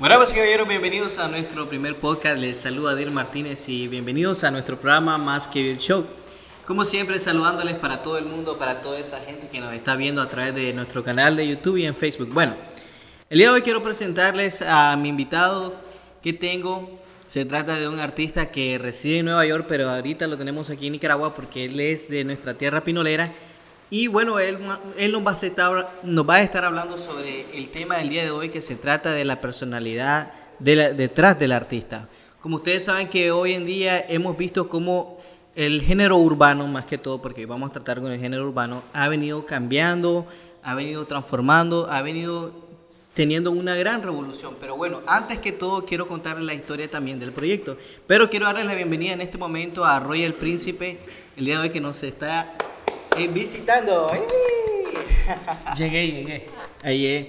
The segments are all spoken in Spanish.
Bueno, pues caballeros, bienvenidos a nuestro primer podcast. Les saluda Adel Martínez y bienvenidos a nuestro programa Más que Vivir Show. Como siempre, saludándoles para todo el mundo, para toda esa gente que nos está viendo a través de nuestro canal de YouTube y en Facebook. Bueno, el día de hoy quiero presentarles a mi invitado que tengo. Se trata de un artista que reside en Nueva York, pero ahorita lo tenemos aquí en Nicaragua porque él es de nuestra tierra pinolera. Y bueno, él, él nos, va a estar, nos va a estar hablando sobre el tema del día de hoy que se trata de la personalidad de detrás del artista. Como ustedes saben que hoy en día hemos visto cómo el género urbano, más que todo, porque vamos a tratar con el género urbano, ha venido cambiando, ha venido transformando, ha venido teniendo una gran revolución. Pero bueno, antes que todo quiero contarles la historia también del proyecto. Pero quiero darles la bienvenida en este momento a Royal Príncipe, el día de hoy que nos está eh, visitando. Llegué, llegué. Ahí es.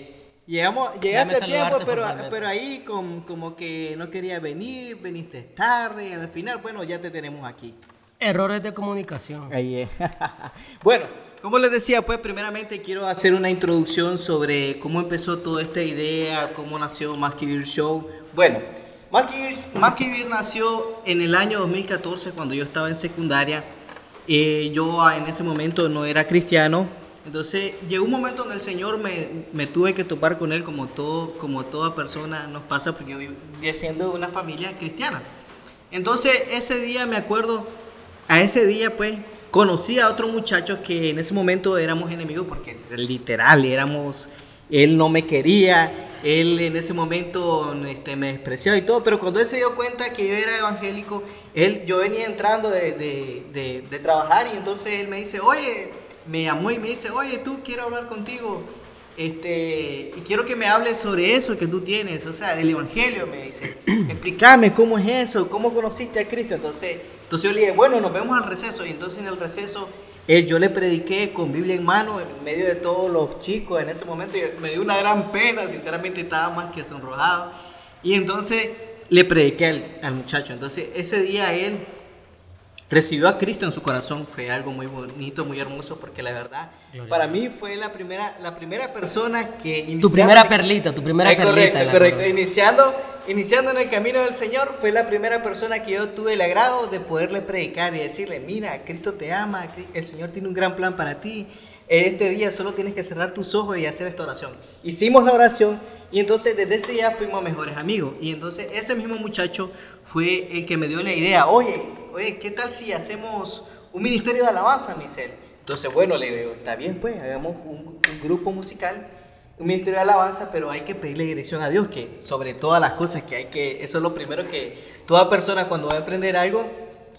Llegamos, llegaste a tiempo, pero, pero ahí como que no quería venir, viniste tarde, al final, bueno, ya te tenemos aquí. Errores de comunicación. Ahí es. bueno, como les decía, pues primeramente quiero hacer una introducción sobre cómo empezó toda esta idea, cómo nació Más que Vivir Show. Bueno, Más que Vivir, Más que Vivir nació en el año 2014 cuando yo estaba en secundaria eh, yo en ese momento no era cristiano, entonces llegó un momento donde el Señor me, me, tuve que topar con Él como, todo, como toda persona nos pasa, porque yo viví siendo de una familia cristiana. Entonces ese día me acuerdo, a ese día pues conocí a otros muchachos que en ese momento éramos enemigos porque literal éramos, él no me quería, él en ese momento este, me despreciaba y todo, pero cuando él se dio cuenta que yo era evangélico, él, yo venía entrando de, de, de, trabajar y entonces él me dice, oye, me llamó y me dice, oye, tú quiero hablar contigo, este, y quiero que me hables sobre eso que tú tienes, o sea, del evangelio, me dice, explícame cómo es eso, cómo conociste a Cristo, entonces, entonces yo le dije, bueno, nos vemos al receso, y entonces en el receso él, yo le prediqué con Biblia en mano en medio de todos los chicos en ese momento. Y me dio una gran pena, sinceramente estaba más que sonrojado. Y entonces le prediqué al, al muchacho. Entonces ese día él recibió a Cristo en su corazón. Fue algo muy bonito, muy hermoso, porque la verdad, para mí fue la primera, la primera persona que... Tu primera perlita, tu primera perlita. Correcto, correcto. Iniciando, iniciando en el camino del Señor, fue la primera persona que yo tuve el agrado de poderle predicar y decirle, mira, Cristo te ama, el Señor tiene un gran plan para ti. Este día solo tienes que cerrar tus ojos y hacer esta oración. Hicimos la oración y entonces desde ese día fuimos mejores amigos. Y entonces ese mismo muchacho fue el que me dio la idea, oye, oye, ¿qué tal si hacemos un ministerio de alabanza, Michelle? Entonces, bueno, le digo, está bien, pues, hagamos un, grupo musical, un ministerio de alabanza, pero hay que pedirle dirección a Dios, que sobre todas las cosas que hay que, eso es lo primero que toda persona cuando va a emprender algo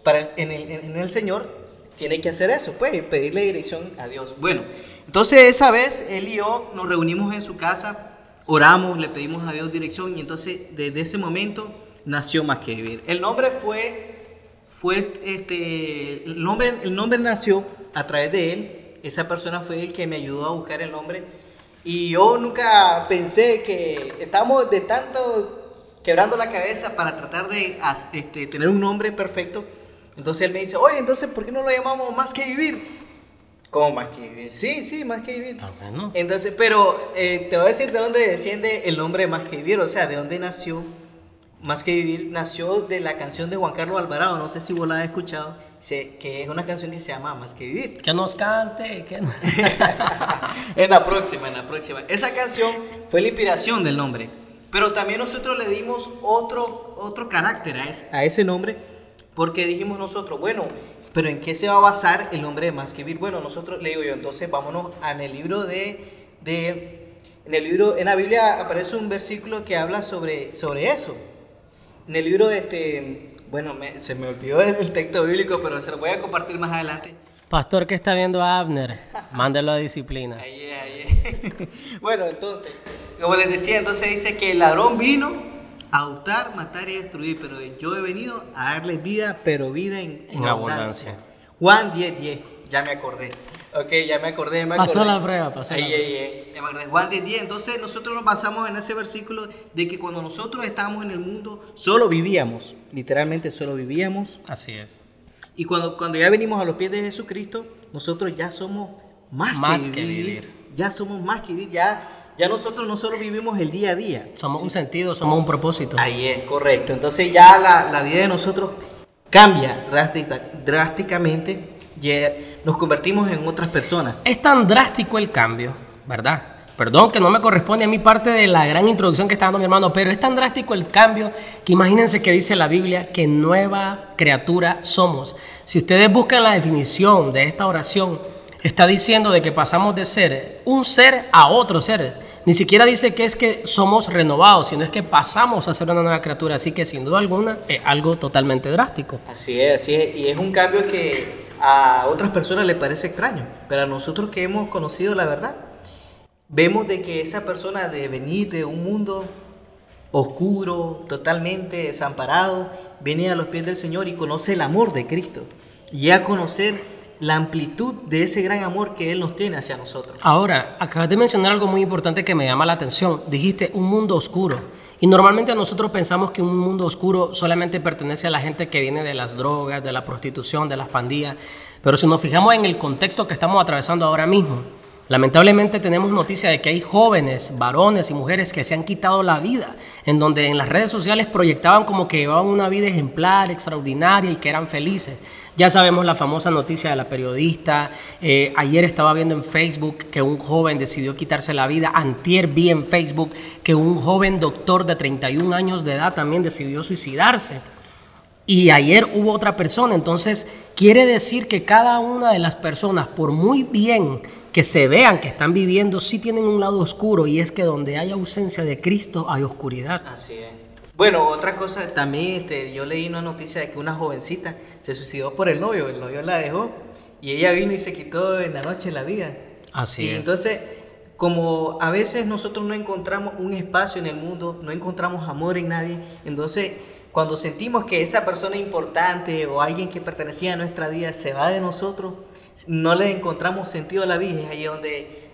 para, en, el, Señor, tiene que hacer eso, pues, pedirle dirección a Dios. Bueno, entonces esa vez él y yo nos reunimos en su casa, oramos, le pedimos a Dios dirección y entonces desde ese momento nació Más que Vivir. El nombre fue, fue este, el nombre, el nombre nació a través de él. Esa persona fue el que me ayudó a buscar el nombre. Y yo nunca pensé que estamos de tanto quebrando la cabeza para tratar de este, tener un nombre perfecto. Entonces él me dice, oye, entonces, ¿por qué no lo llamamos Más que Vivir? ¿Cómo más que vivir? Sí, sí, más que vivir. Entonces, pero eh, te voy a decir de dónde desciende el nombre más que vivir, o sea, de dónde nació más que vivir nació de la canción de Juan Carlos Alvarado, no sé si vos la has escuchado, que es una canción que se llama Más que vivir. Que nos cante, que En la próxima, en la próxima. Esa canción fue la inspiración del nombre, pero también nosotros le dimos otro, otro carácter a ese, a ese nombre, porque dijimos nosotros, bueno, pero ¿en qué se va a basar el nombre de Más que vivir? Bueno, nosotros le digo yo, entonces vámonos en el libro de, de en el libro, en la Biblia aparece un versículo que habla sobre, sobre eso en el libro, este, bueno, se me olvidó el, texto bíblico, pero se lo voy a compartir más adelante. Pastor que está viendo a Abner, mándelo a disciplina. Ahí ahí bueno, entonces, como les decía, entonces dice que el ladrón vino a hurtar, matar y destruir, pero yo he venido a darles vida, pero vida en, abundancia. Juan 10, 10, ya me acordé. Ok, ya me acordé, me Pasó la prueba, pasó ahí, ahí, ahí. Juan 10, 10. Entonces nosotros nos basamos en ese versículo de que cuando nosotros estábamos en el mundo, solo vivíamos. Literalmente solo vivíamos. Así es. Y cuando, cuando ya venimos a los pies de Jesucristo, nosotros ya somos más, más que, vivir. Ya somos más que vivir. Ya, Ya nosotros no solo vivimos el día a día. Somos un sentido, somos un propósito. Ahí es, correcto. Entonces ya la, la vida de nosotros cambia drástica- drásticamente. Nos convertimos en otras personas. Es tan drástico el cambio, ¿verdad? Perdón que no me corresponde a mí parte de la gran introducción que está dando mi hermano, pero es tan drástico el cambio que imagínense que dice la Biblia que nueva criatura somos. Si ustedes buscan la definición de esta oración, está diciendo de que pasamos de ser un ser a otro ser. Ni siquiera dice que es que somos renovados, sino es que pasamos a ser una nueva criatura. Así que sin duda alguna es algo totalmente drástico. Así es, así es. Y es un cambio que a otras personas les parece extraño. Pero a nosotros que hemos conocido la verdad, vemos de que esa persona de venir de un mundo oscuro, totalmente desamparado, viene a los pies del Señor y conoce el amor de Cristo. Y a conocer la amplitud de ese gran amor que Él nos tiene hacia nosotros. Ahora, acabas de mencionar algo muy importante que me llama la atención. Dijiste un mundo oscuro. Y normalmente nosotros pensamos que un mundo oscuro solamente pertenece a la gente que viene de las drogas, de la prostitución, de las pandillas. Pero si nos fijamos en el contexto que estamos atravesando ahora mismo, lamentablemente tenemos noticia de que hay jóvenes, varones y mujeres que se han quitado la vida, en donde en las redes sociales proyectaban como que llevaban una vida ejemplar, extraordinaria y que eran felices. Ya sabemos la famosa noticia de la periodista. eh, ayer estaba viendo en Facebook que un joven decidió quitarse la vida. Antier vi en Facebook que un joven doctor de 31 años de edad también decidió suicidarse. Y ayer hubo otra persona. Entonces, quiere decir que cada una de las personas, por muy bien que se vean que están viviendo, sí tienen un lado oscuro. Y es que donde hay ausencia de Cristo hay oscuridad. Así es. Bueno, otra cosa también, este, yo leí una noticia de que una jovencita se suicidó por el novio, el novio la dejó y ella vino y se quitó en la noche la vida. Así y es. entonces, como a veces nosotros no encontramos un espacio en el mundo, no encontramos amor en nadie, entonces cuando sentimos que esa persona importante o alguien que pertenecía a nuestra vida se va de nosotros, no le encontramos sentido a la vida, es ahí donde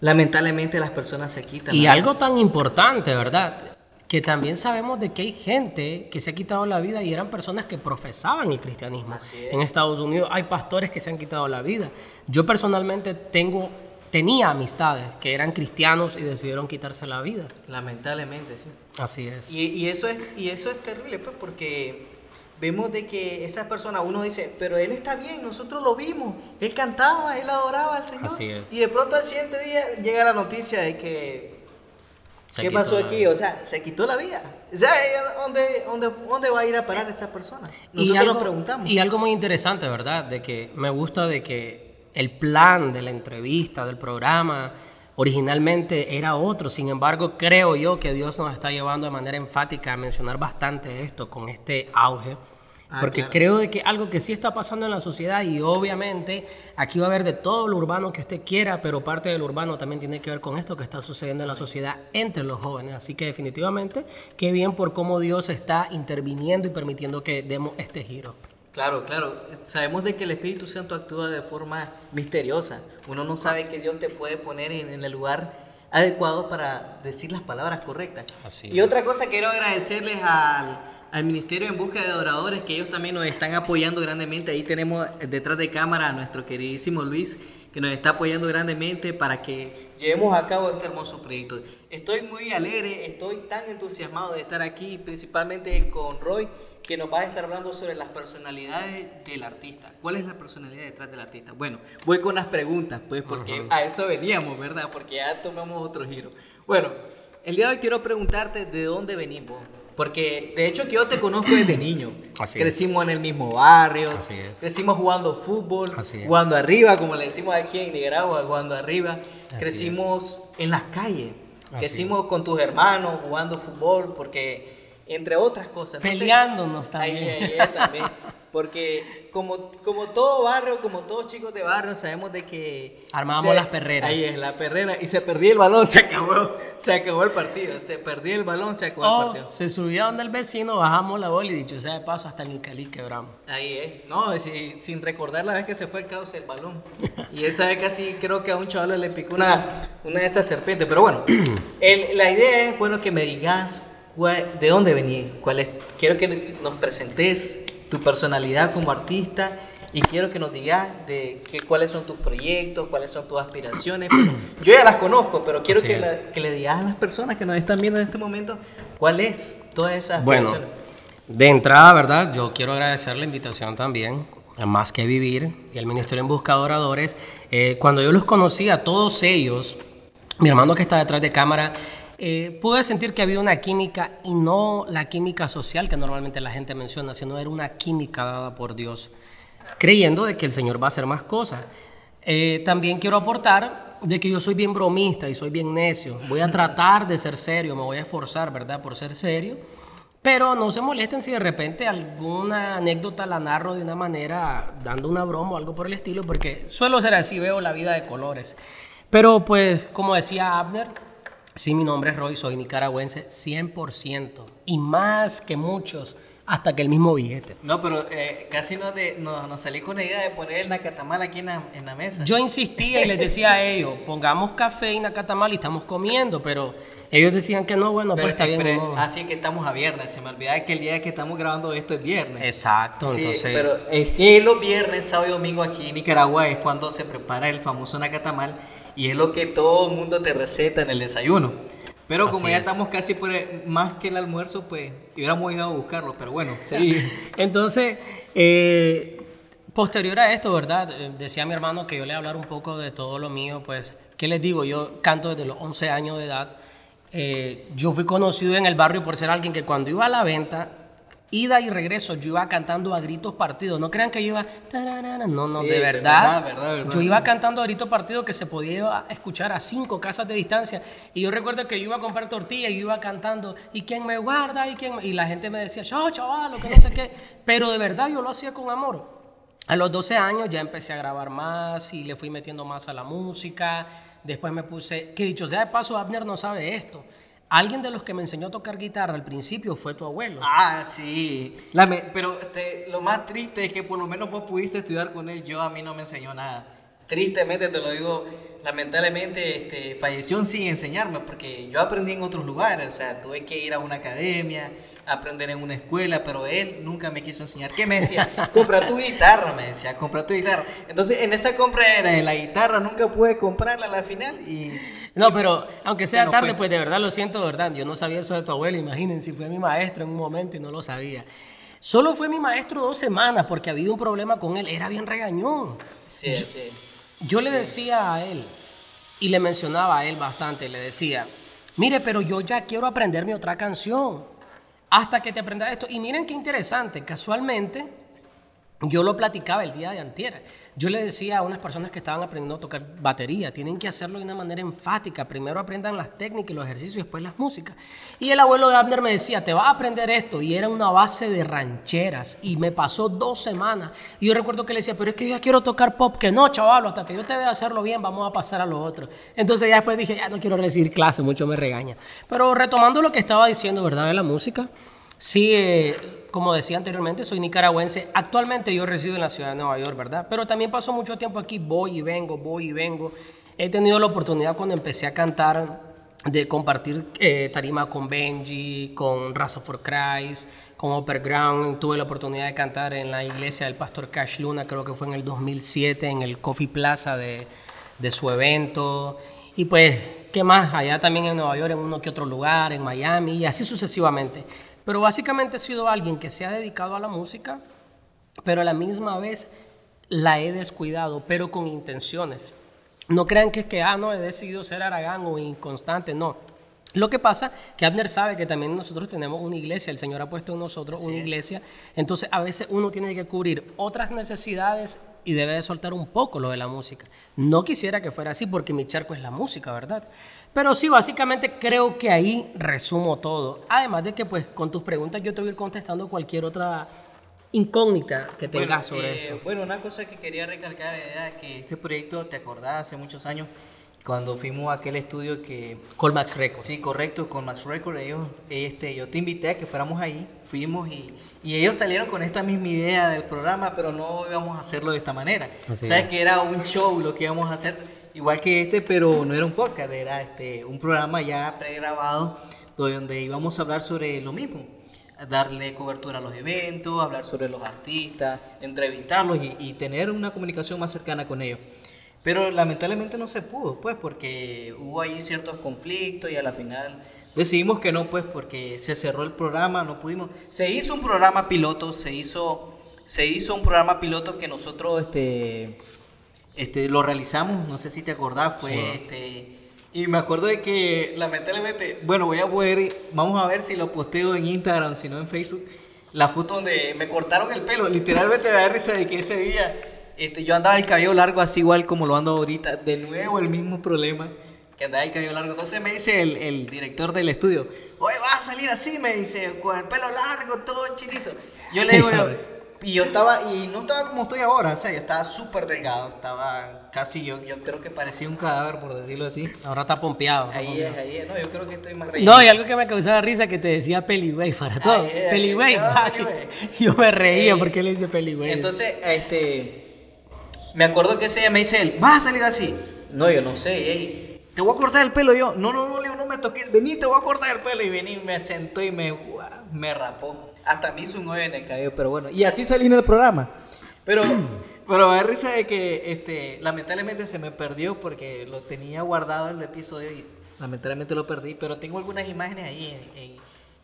lamentablemente las personas se quitan. Y algo tan importante, ¿verdad? Que también sabemos de que hay gente que se ha quitado la vida y eran personas que profesaban el cristianismo. Es. En Estados Unidos hay pastores que se han quitado la vida. Yo personalmente tengo, tenía amistades que eran cristianos y decidieron quitarse la vida. Lamentablemente, sí. Así es. Y, y eso es, y eso es terrible, pues, porque vemos de que esa persona, uno dice, pero él está bien, nosotros lo vimos, él cantaba, él adoraba al Señor. Así es. Y de pronto al siguiente día llega la noticia de que, Se ¿qué pasó aquí? O sea, se quitó la vida. O sea, ¿dónde, dónde, ¿dónde va a ir a parar esa persona? Y Nosotros algo, nos preguntamos. y algo muy interesante, ¿verdad? De que me gusta de que el plan de la entrevista, del programa, originalmente era otro. Sin embargo, creo yo que Dios nos está llevando de manera enfática a mencionar bastante esto con este auge. Ah, Porque claro. creo de que algo que sí está pasando en la sociedad y obviamente aquí va a haber de todo lo urbano que usted quiera, pero parte del urbano también tiene que ver con esto que está sucediendo en la sociedad entre los jóvenes. Así que definitivamente, qué bien por cómo Dios está interviniendo y permitiendo que demos este giro. Claro, claro. Sabemos de que el Espíritu Santo actúa de forma misteriosa. Uno no sabe que Dios te puede poner en, en el lugar adecuado para decir las palabras correctas. Así y otra cosa, quiero agradecerles al, al Ministerio en Busca de Adoradores, que ellos también nos están apoyando grandemente. Ahí tenemos detrás de cámara a nuestro queridísimo Luis, que nos está apoyando grandemente para que llevemos a cabo este hermoso proyecto. Estoy muy alegre, estoy tan entusiasmado de estar aquí, principalmente con Roy, que nos va a estar hablando sobre las personalidades del artista. ¿Cuál es la personalidad detrás del artista? Bueno, voy con las preguntas, pues, porque a eso veníamos, ¿verdad? Porque ya tomamos otro giro. Bueno, el día de hoy quiero preguntarte de dónde venimos. Porque de hecho que yo te conozco desde niño. Así es. Crecimos en el mismo barrio. Así es. Crecimos jugando fútbol, Así es. jugando arriba, como le decimos aquí en Nicaragua, jugando arriba. Así Crecimos en las calles. Así Crecimos con tus hermanos jugando fútbol, porque entre otras cosas. Entonces, Peleándonos también. Ahí, ahí es también. Porque como, como todo barrio, como todos chicos de barrio, sabemos de que... Armábamos las perreras. Ahí es, la perrera. Y se perdía el balón, se acabó, se acabó el partido. Se perdía el balón, se acabó el O partido. se subía donde el vecino, bajamos la bola y dicho sea de paso hasta el Nicalí quebramos. Ahí es. No, si- sin recordar la vez que se fue el cauce el balón. Y esa vez casi creo que a un chaval le picó una, una de esas serpientes. Pero bueno, el- la idea es, bueno, que me digas cuál- de dónde venís. Cuál es, quiero que nos presentes tu personalidad como artista y quiero que nos digas de qué, cuáles son tus proyectos, cuáles son tus aspiraciones. Yo ya las conozco, pero quiero que, que, le digas a las personas que nos están viendo en este momento cuál es todas esas aspiraciones. Bueno, de entrada, ¿verdad? Yo quiero agradecer la invitación también a Más que Vivir y al Ministerio en Busca de Oradores. Eh, cuando yo los conocí a todos ellos, mi hermano que está detrás de cámara, eh, pude sentir que había una química y no la química social que normalmente la gente menciona, sino era una química dada por Dios creyendo de que el Señor va a hacer más cosas. Eh, también quiero aportar de que yo soy bien bromista y soy bien necio. Voy a tratar de ser serio, me voy a esforzar, ¿verdad?, por ser serio. Pero no se molesten si de repente alguna anécdota la narro de una manera, dando una broma o algo por el estilo, porque suelo ser así, veo la vida de colores. Pero pues, como decía Abner, sí, mi nombre es Roy, soy nicaragüense 100%, y más que muchos hasta que el mismo billete. No, pero eh, casi nos, no, salí con la idea de poner el nacatamal aquí en la, mesa. Yo insistía y les decía a ellos, pongamos café y nacatamal y estamos comiendo, pero ellos decían que no, bueno, pues está bien. Así que estamos a viernes, se me olvidaba que el día que estamos grabando esto es viernes. Exacto, sí, entonces... pero es que los viernes, sábado y domingo aquí en Nicaragua es cuando se prepara el famoso nacatamal y es lo que todo el mundo te receta en el desayuno. Pero como ya estamos casi por más que el almuerzo, pues hubiéramos ido a buscarlo, pero bueno, sí. Entonces, eh, posterior a esto, ¿verdad? Eh, decía mi hermano que yo le hablar un poco de todo lo mío, pues, ¿qué les digo? Yo canto desde los 11 años de edad. Eh, yo fui conocido en el barrio por ser alguien que cuando iba a la venta ida y regreso, yo iba cantando a gritos partidos. No crean que yo iba. No, no, de verdad. Yo iba cantando a gritos partidos que se podía escuchar a cinco casas de distancia. Y yo recuerdo que yo iba a comprar tortillas y yo iba cantando. ¿Y quién me guarda? ¿Y, quién y la gente me decía, yo, chaval, lo que no sé qué. Pero de verdad yo lo hacía con amor. A los 12 años ya empecé a grabar más y le fui metiendo más a la música. Después me puse, que dicho sea de paso, Abner no sabe esto. Alguien de los que me enseñó a tocar guitarra al principio fue tu abuelo. Ah, sí. pero este, lo más triste es que por lo menos vos pudiste estudiar con él. Yo a mí no me enseñó nada. Tristemente te lo digo, lamentablemente este, falleció sin enseñarme porque yo aprendí en otros lugares. O sea, tuve que ir a una academia, aprender en una escuela, pero él nunca me quiso enseñar. ¿Qué me decía? compra tu guitarra, me decía, compra tu guitarra. Entonces, en esa compra era de la guitarra, nunca pude comprarla a la final y no, pero aunque sea tarde, pues de verdad lo siento, verdad. Yo no sabía eso de tu abuelo, imagínense, fue mi maestro en un momento y no lo sabía. Solo fue mi maestro dos semanas porque había un problema con él, era bien regañón. Sí, yo, sí. Yo le decía a él, y le mencionaba a él bastante, le decía, mire, pero yo ya quiero aprenderme otra canción, hasta que te aprendas esto. Y miren qué interesante, casualmente, yo lo platicaba el día de antier. Yo le decía a unas personas que estaban aprendiendo a tocar batería, tienen que hacerlo de una manera enfática. Primero aprendan las técnicas y los ejercicios y después las músicas. Y el abuelo de Abner me decía, te vas a aprender esto. Y era una base de rancheras. Y me pasó dos semanas. Y yo recuerdo que le decía, pero es que yo ya quiero tocar pop. Que no, chaval, hasta que yo te vea hacerlo bien, vamos a pasar a lo otro. Entonces ya después dije, ya no quiero recibir clases, mucho me regaña. Pero retomando lo que estaba diciendo, ¿verdad? De la música. Sí, eh, como decía anteriormente, soy nicaragüense. Actualmente yo resido en la ciudad de Nueva York, ¿verdad? Pero también paso mucho tiempo aquí, voy y vengo, voy y vengo. He tenido la oportunidad cuando empecé a cantar de compartir eh, tarima con Benji, con Raza for Christ, con Upper Ground. Tuve la oportunidad de cantar en la iglesia del pastor Cash Luna, creo que fue en el 2007, en el Coffee Plaza de, de su evento. Y pues, ¿qué más? Allá también en Nueva York, en uno que otro lugar, en Miami, y así sucesivamente. Pero básicamente he sido alguien que se ha dedicado a la música, pero a la misma vez la he descuidado, pero con intenciones. No crean que es que, ah, no, he decidido ser aragán o inconstante, no. Lo que pasa que Abner sabe que también nosotros tenemos una iglesia, el Señor ha puesto en nosotros una iglesia, entonces a veces uno tiene que cubrir otras necesidades y debe de soltar un poco lo de la música. No quisiera que fuera así porque mi charco es la música, ¿verdad? Pero sí, básicamente creo que ahí resumo todo. Además de que pues con tus preguntas yo te voy a ir contestando cualquier otra incógnita que tengas sobre eh, esto. Bueno, una cosa que quería recalcar era que este proyecto, ¿te acordás? Hace muchos años, cuando fuimos a aquel estudio que... Colmax Records. Sí, correcto, Colmax Records. Ellos, este, yo te invité a que fuéramos ahí, fuimos y, y, ellos salieron con esta misma idea del programa, pero no íbamos a hacerlo de esta manera. o sea, que era un show lo que íbamos a hacer igual que este, pero no era un podcast, era este, un programa ya pregrabado donde íbamos a hablar sobre lo mismo. darle cobertura a los eventos, hablar sobre los artistas, entrevistarlos y, y tener una comunicación más cercana con ellos. Pero lamentablemente no se pudo, pues, porque hubo ahí ciertos conflictos y a la final decidimos que no, pues, porque se cerró el programa, no pudimos. Se hizo un programa piloto, se hizo, se hizo un programa piloto que nosotros, este, este, lo realizamos, no sé si te acordás, fue, este, y me acuerdo de que, lamentablemente, bueno, voy a poder, vamos a ver si lo posteo en Instagram, si no en Facebook, la foto donde me cortaron el pelo, literalmente me da risa de que ese día este, yo andaba el cabello largo así igual como lo ando ahorita. De nuevo el mismo problema. Que andaba el cabello largo. Entonces me dice el, el director del estudio, oye, vas a salir así, me dice, con el pelo largo, todo chinizo. Yo le digo, y yo estaba, y no estaba como estoy ahora, o sea, yo estaba súper delgado, estaba casi, yo, yo creo que parecía un cadáver, por decirlo así. Ahora está pompeado. Ahí es, ahí es, no, yo creo que estoy más No, y algo que me causaba risa que te decía Peligüey para todo. Peligüey, yo me reía porque le dice Peligüey. Entonces, este me acuerdo que ese día me dice él, ¿vas a salir así? No, yo no sé, te voy a cortar el pelo yo. No, no, no, no me toques, vení, te voy a cortar el pelo. Y vení, me sentó y me, me rapó. Hasta me hizo un hoyo en el cabello, pero bueno. Y así salí en el programa. Pero, pero me da risa de que este, lamentablemente se me perdió porque lo tenía guardado en el episodio y lamentablemente lo perdí. Pero tengo algunas imágenes ahí en,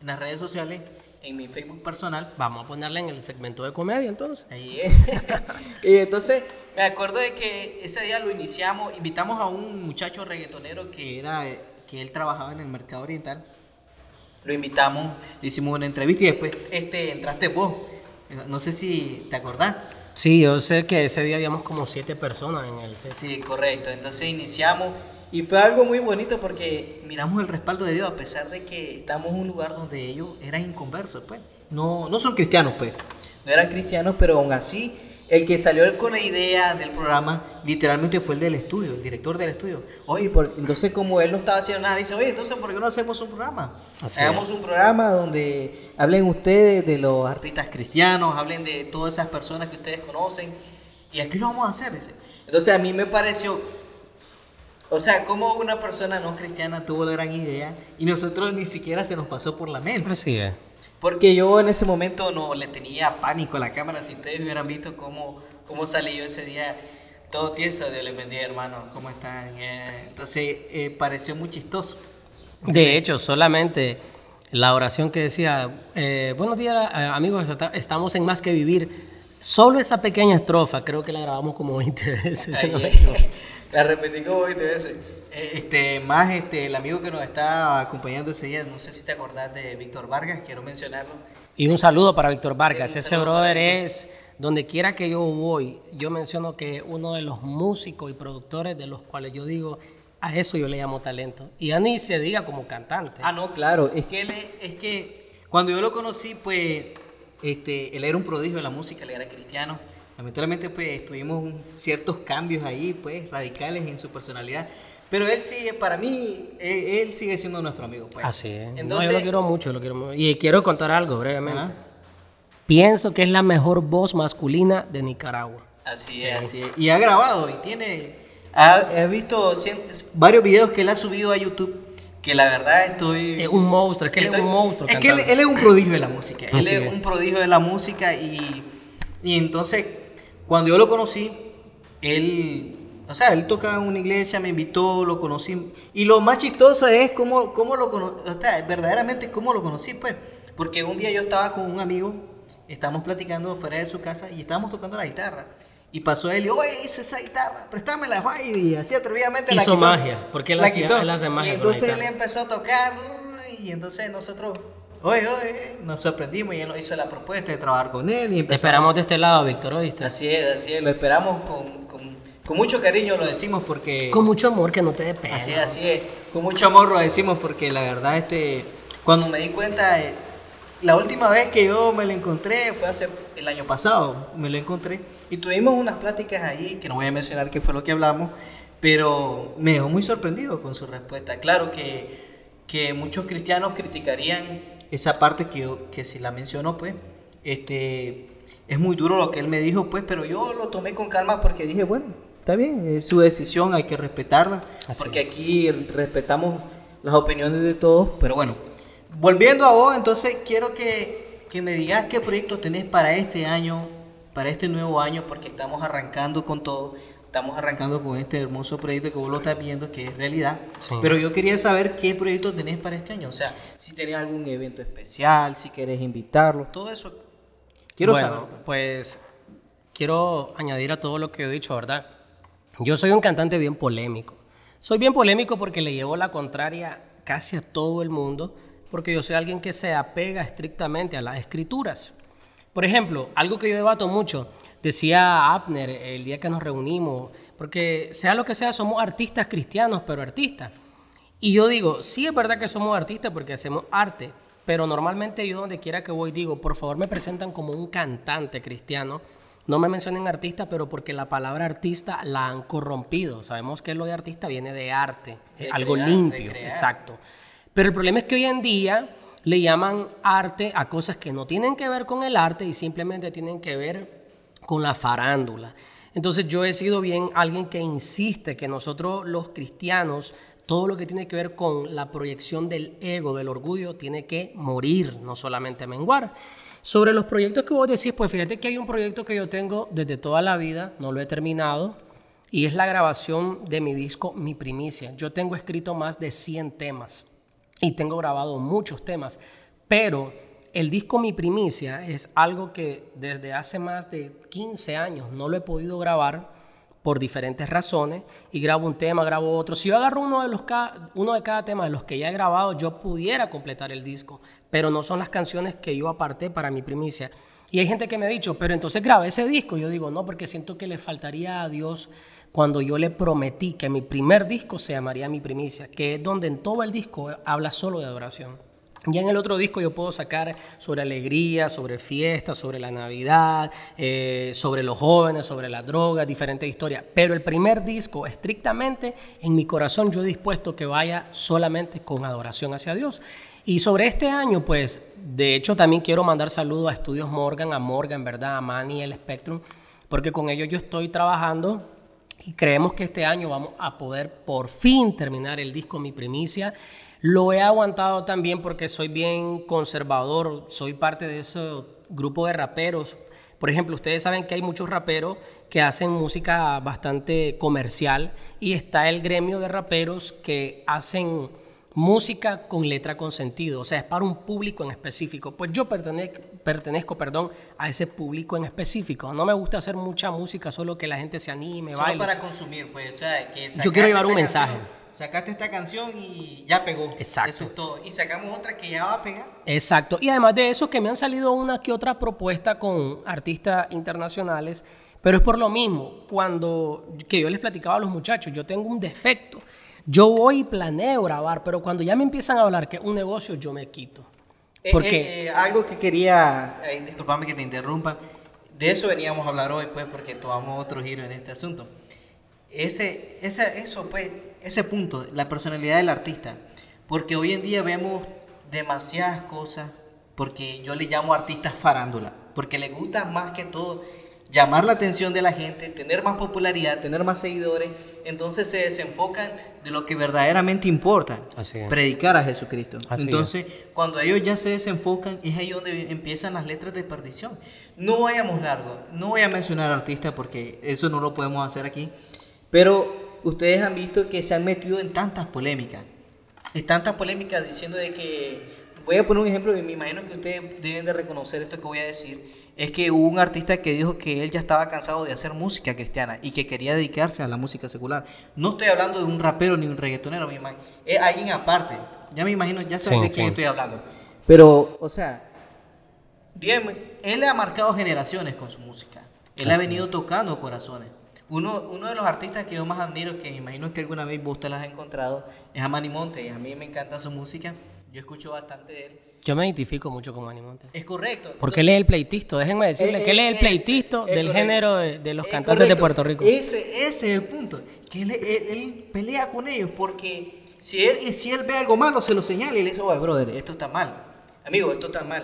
en las redes sociales en mi Facebook personal. Vamos a ponerla en el segmento de comedia entonces. Ahí es. y entonces me acuerdo de que ese día lo iniciamos, invitamos a un muchacho reggaetonero que era que él trabajaba en el mercado oriental. Lo invitamos, le hicimos una entrevista y después este entraste vos. No sé si te acordás. Sí, yo sé que ese día habíamos como siete personas en el set. Sí, correcto. Entonces iniciamos y fue algo muy bonito porque miramos el respaldo de Dios a pesar de que estamos en un lugar donde ellos eran inconversos, pues. No, no son cristianos, pues. No eran cristianos, pero aún así el que salió con la idea del programa literalmente fue el del estudio, el director del estudio. Oye, por, entonces como él no estaba haciendo nada, dice, oye, entonces ¿por qué no hacemos un programa? Hagamos un programa donde hablen ustedes de los artistas cristianos, hablen de todas esas personas que ustedes conocen. Y aquí lo vamos a hacer. Entonces a mí me pareció o sea, como una persona no cristiana tuvo la gran idea y nosotros ni siquiera se nos pasó por la mente. Así es. Porque yo en ese momento no le tenía pánico a la cámara. Si ustedes hubieran visto cómo, cómo salí yo ese día, todo tieso, de le bendiga hermano, ¿cómo están? Eh, entonces, eh, pareció muy chistoso. De hecho, solamente la oración que decía, eh, buenos días amigos, estamos en Más que Vivir. Solo esa pequeña estrofa, creo que la grabamos como 20 veces. La repetí como 20 veces. Este, más este, el amigo que nos está acompañando ese día, no sé si te acordás de Víctor Vargas, quiero mencionarlo. Y un saludo para Víctor Vargas. ese brother es, donde quiera que yo voy, yo menciono que uno de los músicos y productores de los cuales yo digo, a eso yo le llamo talento. Y a ni se diga como cantante. Ah, no, claro. Es que él es que cuando yo lo conocí, pues, este, él era un prodigio de la música, él era cristiano Lamentablemente pues tuvimos ciertos cambios ahí, pues radicales en su personalidad. Pero él sigue, para mí, él, sigue siendo nuestro amigo. Pues. Así es. Entonces, yo lo quiero mucho, lo quiero mucho. Y quiero contar algo brevemente. Pienso que es la mejor voz masculina de Nicaragua. Así es, así es. Y ha grabado y tiene... Ha, visto varios videos que él ha subido a YouTube que la verdad estoy... Es un monstruo, es que él es un monstruo. Es que él, es un prodigio de la música. él es, un prodigio de la música y, y entonces cuando yo lo conocí, él, o sea, él tocaba en una iglesia, me invitó, lo conocí. Y lo más chistoso es cómo, cómo lo conocí, o sea, verdaderamente cómo lo conocí, pues. Porque un día yo estaba con un amigo, estábamos platicando fuera de su casa y estábamos tocando la guitarra. Y pasó él y, oye, hice esa guitarra, préstamela, y así atrevidamente Hizo la magia, porque él, la hacía, él hace magia. Y entonces él empezó a tocar y entonces nosotros Oye, oye, nos sorprendimos y él nos hizo la propuesta de trabajar con él. Y Te esperamos de este lado, Víctor, ¿oíste? Así es, así es, lo esperamos con, con, mucho cariño, lo decimos porque... Con mucho amor, que no te dé pena. Así es, así es, con mucho amor lo decimos porque la verdad, este, cuando me di cuenta, eh, la última vez que yo me lo encontré fue hace el año pasado, me lo encontré y tuvimos unas pláticas ahí, que no voy a mencionar qué fue lo que hablamos, pero me dejó muy sorprendido con su respuesta. Claro que, que muchos cristianos criticarían esa parte que, que si la menciono, pues, este, es muy duro lo que él me dijo, pues, pero yo lo tomé con calma porque dije, bueno, está bien, es su decisión, hay que respetarla, porque aquí respetamos las opiniones de todos, pero bueno, volviendo a vos, entonces quiero que, que me digas qué proyectos tenés para este año, para este nuevo año, porque estamos arrancando con todo. Estamos arrancando con este hermoso proyecto que vos lo estás viendo, que es realidad. Sí. Pero yo quería saber qué proyectos tenés para este año. O sea, si tenés algún evento especial, si querés invitarlos, todo eso. Quiero bueno, saber. pues quiero añadir a todo lo que he dicho, ¿verdad? Yo soy un cantante bien polémico. Soy bien polémico porque le llevo la contraria casi a todo el mundo, porque yo soy alguien que se apega estrictamente a las escrituras. Por ejemplo, algo que yo debato mucho, decía Abner el día que nos reunimos, porque sea lo que sea, somos artistas cristianos, pero artistas. Y yo digo, sí es verdad que somos artistas porque hacemos arte, pero normalmente yo donde quiera que voy digo, por favor me presentan como un cantante cristiano. No me mencionen artista, pero porque la palabra artista la han corrompido. Sabemos que lo de artista viene de arte, De algo crear, limpio, exacto. Pero el problema es que hoy en día le llaman arte a cosas que no tienen que ver con el arte y simplemente tienen que ver con la farándula. Entonces yo he sido bien alguien que insiste que nosotros los cristianos, todo lo que tiene que ver con la proyección del ego, del orgullo, tiene que morir, no solamente menguar. Sobre los proyectos que vos decís, pues fíjate que hay un proyecto que yo tengo desde toda la vida, no lo he terminado, y es la grabación de mi disco Mi Primicia. Yo tengo escrito más de 100 temas y tengo grabado muchos temas, pero el disco Mi Primicia es algo que desde hace más de 15 años no lo he podido grabar por diferentes razones y grabo un tema, grabo otro. Si yo agarro uno de, los ca- uno de cada tema de los que ya he grabado, yo pudiera completar el disco, pero no son las canciones que yo aparté para mi primicia. Y hay gente que me ha dicho, pero entonces grabé ese disco. Yo digo, no, porque siento que le faltaría a Dios cuando yo le prometí que mi primer disco se llamaría Mi Primicia, que es donde en todo el disco habla solo de adoración. Ya en el otro disco yo puedo sacar sobre alegría, sobre fiesta, sobre la Navidad, eh, sobre los jóvenes, sobre las drogas, diferentes historias. Pero el primer disco, estrictamente, en mi corazón yo he dispuesto que vaya solamente con adoración hacia Dios. Y sobre este año, pues, de hecho también quiero mandar saludos a Estudios Morgan, a Morgan, ¿verdad? A Manny, el Spectrum, porque con ellos yo estoy trabajando y creemos que este año vamos a poder por fin terminar el disco Mi Primicia. Lo he aguantado también porque soy bien conservador, soy parte de ese grupo de raperos. Por ejemplo, ustedes saben que hay muchos raperos que hacen música bastante comercial y está el gremio de raperos que hacen música con letra con sentido, o sea, es para un público en específico. Pues yo pertenezco, pertenezco perdón, a ese público en específico. No me gusta hacer mucha música solo que la gente se anime, Solo baile. para consumir, pues, o sea, que Yo quiero llevar un mensaje. Sacaste esta canción y ya pegó. Exacto. Eso es todo. Y sacamos otra que ya va a pegar. Exacto. Y además de eso, que me han salido una que otra propuesta con artistas internacionales, pero es por lo mismo. Cuando que yo les platicaba a los muchachos, yo tengo un defecto. Yo voy y planeo grabar, pero cuando ya me empiezan a hablar que es un negocio, yo me quito. Eh, Porque eh, eh, algo que quería, disculpame que te interrumpa, de eso veníamos a hablar hoy, pues, porque tomamos otro giro en este asunto. Ese, ese, eso, pues, ese punto, la personalidad del artista, porque hoy en día vemos demasiadas cosas, porque yo le llamo artistas farándula, porque le gusta más que todo llamar la atención de la gente, tener más popularidad, tener más seguidores, entonces se desenfocan de lo que verdaderamente importa, Así es. predicar a Jesucristo. Así es. entonces, cuando ellos ya se desenfocan, es ahí donde empiezan las letras de perdición. No vayamos largo, no voy a mencionar artistas porque eso no lo podemos hacer aquí, pero ustedes han visto que se han metido en tantas polémicas, en tantas polémicas diciendo de que, voy a poner un ejemplo, y me imagino que ustedes deben de reconocer esto que voy a decir, es que hubo un artista que dijo que él ya estaba cansado de hacer música cristiana y que quería dedicarse a la música secular. No estoy hablando de un rapero ni un reggaetonero, me imagino. es alguien aparte. Ya me imagino, ya sabes Sí, de sí. quién estoy hablando. Pero, o sea, él ha marcado generaciones con su música. Él ha venido tocando corazones. Uno, uno de los artistas que yo más admiro, que me imagino que alguna vez vos te las has encontrado, es a Manny Monte. Y a mí me encanta su música. Yo escucho bastante de él. yo me identifico mucho con Manny Monte. Es correcto. Porque él es el pleitisto, déjenme decirle Eh, que él es eh, el ese, pleitisto es del género de, de los Es cantantes de. Puerto Rico. Ese, ese es el punto. Que él, él- él pelea con ellos porque si él, si él ve algo malo, se lo señala y le dice, oye, brother, esto está mal. Amigo, esto está mal.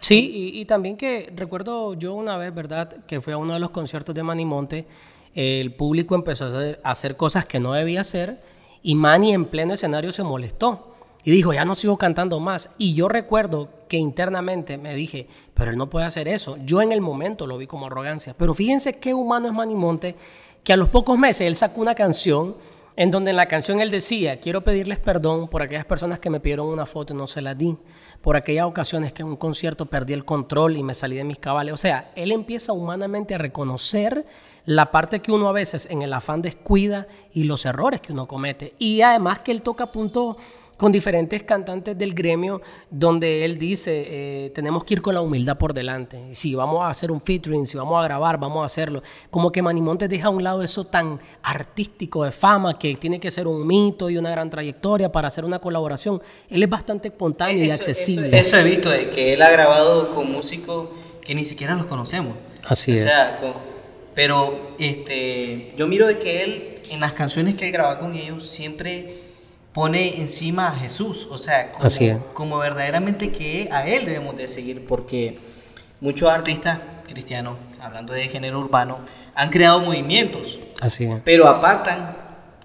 Sí, y, también que recuerdo yo una vez, ¿verdad? Que fue a uno de los conciertos de Manny Monte, el público empezó a hacer, a hacer cosas que no debía hacer y Manny en pleno escenario se molestó. Y dijo, ya no sigo cantando más. Y yo recuerdo que internamente me dije, pero él no puede hacer eso. Yo en el momento lo vi como arrogancia. Pero fíjense qué humano es Manimonte, que a los pocos meses él sacó una canción en donde en la canción él decía, quiero pedirles perdón por aquellas personas que me pidieron una foto y no se la di, por aquellas ocasiones que en un concierto perdí el control y me salí de mis cabales. O sea, él empieza humanamente a reconocer la parte que uno a veces en el afán descuida y los errores que uno comete. Y además que él toca punto con diferentes cantantes del gremio donde él dice, eh, tenemos que ir con la humildad por delante. Si vamos a hacer un featuring, si vamos a grabar, vamos a hacerlo. Como que Manimonte deja a un lado eso tan artístico de fama que tiene que ser un mito y una gran trayectoria para hacer una colaboración. Él es bastante espontáneo y accesible. Eso, he visto, de que él ha grabado con músicos que ni siquiera los conocemos. Así es. pero este, yo miro de que él, en las canciones que él graba con ellos, siempre pone encima a Jesús, o sea, como, verdaderamente que a Él debemos de seguir, porque muchos artistas cristianos, hablando de género urbano, han creado movimientos, Así pero apartan,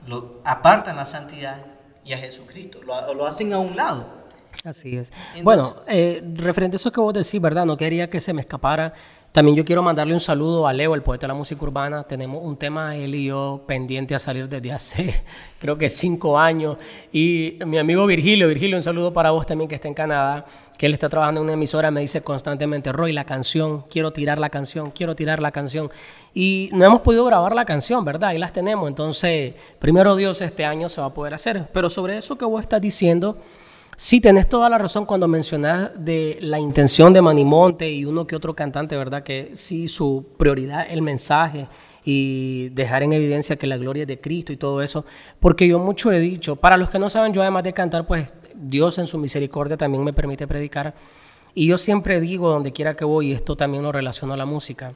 lo, apartan la santidad y a Jesucristo, lo, lo hacen a un lado. Así es. bueno, eh, referente a eso que vos decís, ¿verdad? No quería que se me escapara también yo quiero mandarle un saludo a Leo, el poeta de la música urbana. Tenemos un tema, él y yo, pendiente a salir desde hace, creo que cinco años. Y mi amigo Virgilio, Virgilio, un saludo para vos también que está en Canadá, que él está trabajando en una emisora, me dice constantemente, Roy, la canción, quiero tirar la canción, quiero tirar la canción. Y no hemos podido grabar la canción, ¿verdad? Ahí las tenemos. Entonces, primero Dios, este año se va a poder hacer. Pero sobre eso que vos estás diciendo... Sí, tenés toda la razón cuando mencionás de la intención de Manimonte y uno que otro cantante, ¿verdad? Que sí, su prioridad el mensaje y dejar en evidencia que la gloria es de Cristo y todo eso. Porque yo mucho he dicho, para los que no saben, yo además de cantar, pues Dios en su misericordia también me permite predicar. Y yo siempre digo, donde quiera que voy, y esto también lo relaciono a la música,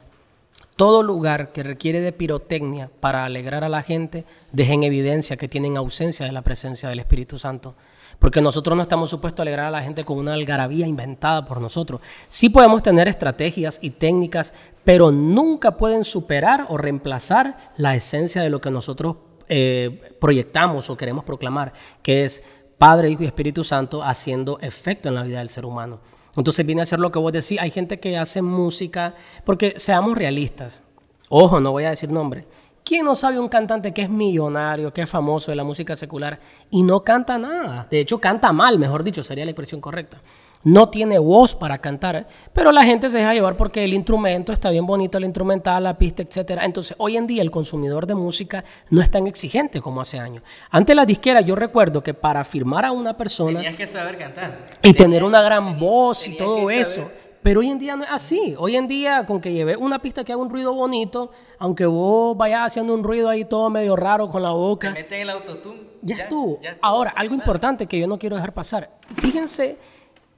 todo lugar que requiere de pirotecnia para alegrar a la gente, deja en evidencia que tienen ausencia de la presencia del Espíritu Santo porque nosotros no estamos supuestos a alegrar a la gente con una algarabía inventada por nosotros. Sí podemos tener estrategias y técnicas, pero nunca pueden superar o reemplazar la esencia de lo que nosotros eh, proyectamos o queremos proclamar, que es Padre, Hijo y Espíritu Santo haciendo efecto en la vida del ser humano. Entonces viene a ser lo que vos decís, hay gente que hace música, porque seamos realistas, ojo, no voy a decir nombre, ¿Quién no sabe un cantante que es millonario, que es famoso de la música secular y no canta nada? De hecho, canta mal, mejor dicho, sería la expresión correcta. No tiene voz para cantar, pero la gente se deja llevar porque el instrumento está bien bonito, el instrumental, la pista, etc. Entonces, hoy en día el consumidor de música no es tan exigente como hace años. Antes la disquera, yo recuerdo que para firmar a una persona... Tenías que saber cantar. Y tener una gran voz y todo eso. Pero hoy en día no es así. Hoy en día, con que lleve una pista que haga un ruido bonito, aunque vos vayas haciendo un ruido ahí todo medio raro con la boca. Te meten el autotune. Ya, estuvo. Ahora, algo importante que yo no quiero dejar pasar. Fíjense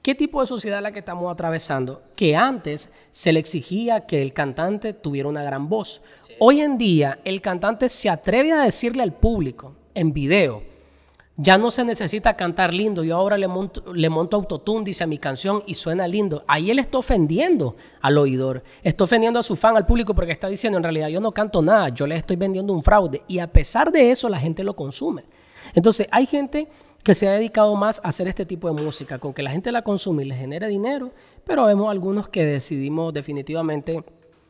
qué tipo de sociedad es la que estamos atravesando. Que antes se le exigía que el cantante tuviera una gran voz. Hoy en día, el cantante se atreve a decirle al público en video ya no se necesita cantar lindo. Yo ahora le monto, le monto autotune, dice a mi canción y suena lindo. Ahí él está ofendiendo al oidor. Está ofendiendo a su fan, al público, porque está diciendo en realidad yo no canto nada, yo le estoy vendiendo un fraude. Y a pesar de eso, la gente lo consume. Entonces, hay gente que se ha dedicado más a hacer este tipo de música, con que la gente la consume y le genere dinero, pero vemos algunos que decidimos definitivamente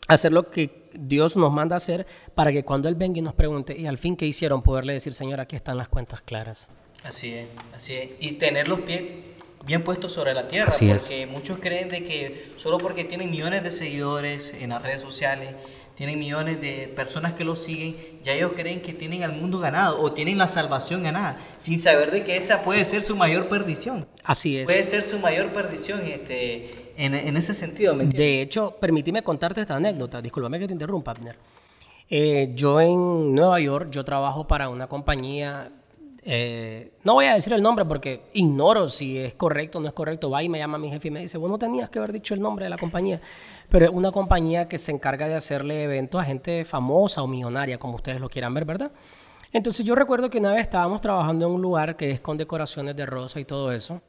hacer lo que Dios nos manda hacer para que cuando Él venga y nos pregunte, ¿y al fin qué hicieron? Poderle decir, Señor, aquí están las cuentas claras. Así es, así es. Y tener los pies bien puestos sobre la tierra, porque muchos creen de que solo porque tienen millones de seguidores en las redes sociales, tienen millones de personas que los siguen, ya ellos creen que tienen al mundo ganado o tienen la salvación ganada, sin saber de que esa puede ser su mayor perdición. Así es. Puede ser su mayor perdición este, en, ese sentido. de hecho, permíteme contarte esta anécdota, discúlpame que te interrumpa, Abner. Eh, yo en Nueva York, yo trabajo para una compañía eh, no voy a decir el nombre porque ignoro si es correcto o no es correcto. Va y me llama mi jefe y me dice, vos tenías que haber dicho el nombre de la compañía. Pero es una compañía que se encarga de hacerle eventos a gente famosa o millonaria, como ustedes lo quieran ver, ¿verdad? Entonces yo recuerdo que una vez estábamos trabajando en un lugar que es con decoraciones de rosa y todo eso.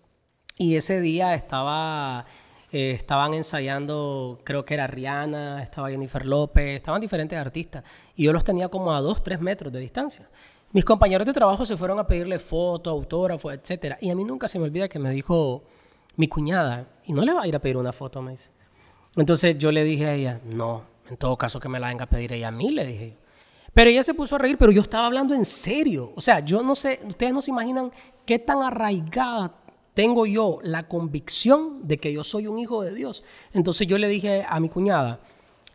Y ese día estaba, eh, estaban ensayando, creo que era Rihanna, estaba Jennifer López, estaban diferentes artistas. Y yo los tenía como a dos, tres metros de distancia. Mis compañeros de trabajo se fueron a pedirle foto, autógrafo, etc. Y a mí nunca se me olvida que me dijo mi cuñada, y no le va a ir a pedir una foto, me dice. Entonces yo le dije a ella, no, en todo caso que me la venga a pedir ella a mí, le dije. Pero ella se puso a reír, pero yo estaba hablando en serio. O sea, yo no sé, ustedes no se imaginan qué tan arraigada tengo yo la convicción de que yo soy un hijo de Dios. Entonces yo le dije a mi cuñada,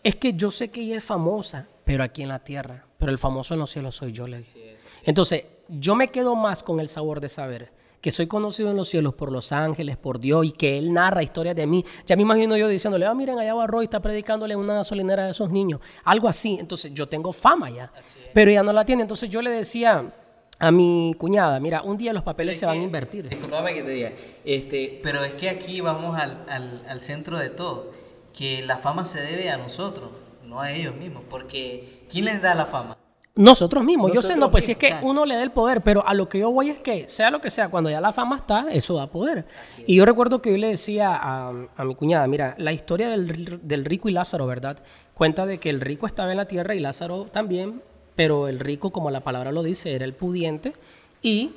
es que yo sé que ella es famosa, pero aquí en la tierra, pero el famoso en los cielos soy yo, le dije. Entonces yo me quedo más con el sabor de saber que soy conocido en los cielos por los ángeles, por Dios, y que Él narra historias de mí. Ya me imagino yo diciéndole, ah, miren, allá va Roy, está predicándole una gasolinera de esos niños. Algo así. Entonces yo tengo fama ya. Pero ella no la tiene. Entonces yo le decía a mi cuñada, mira, un día los papeles se van a invertir. Disculpame que te diga, este, pero es que aquí vamos al, al, al centro de todo, que la fama se debe a nosotros, no a ellos mismos, porque ¿quién les da la fama? Nosotros mismos, yo sé, no, pues si es que uno le da el poder, pero a lo que yo voy es que, sea lo que sea, cuando ya la fama está, eso da poder. Y yo recuerdo que yo le decía a, a mi cuñada, mira, la historia del, del, rico y Lázaro, ¿verdad? Cuenta de que el rico estaba en la tierra y Lázaro también, pero el rico, como la palabra lo dice, era el pudiente y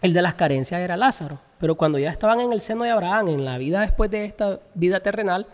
el de las carencias era Lázaro. Pero cuando ya estaban en el seno de Abraham, en la vida después de esta vida terrenal,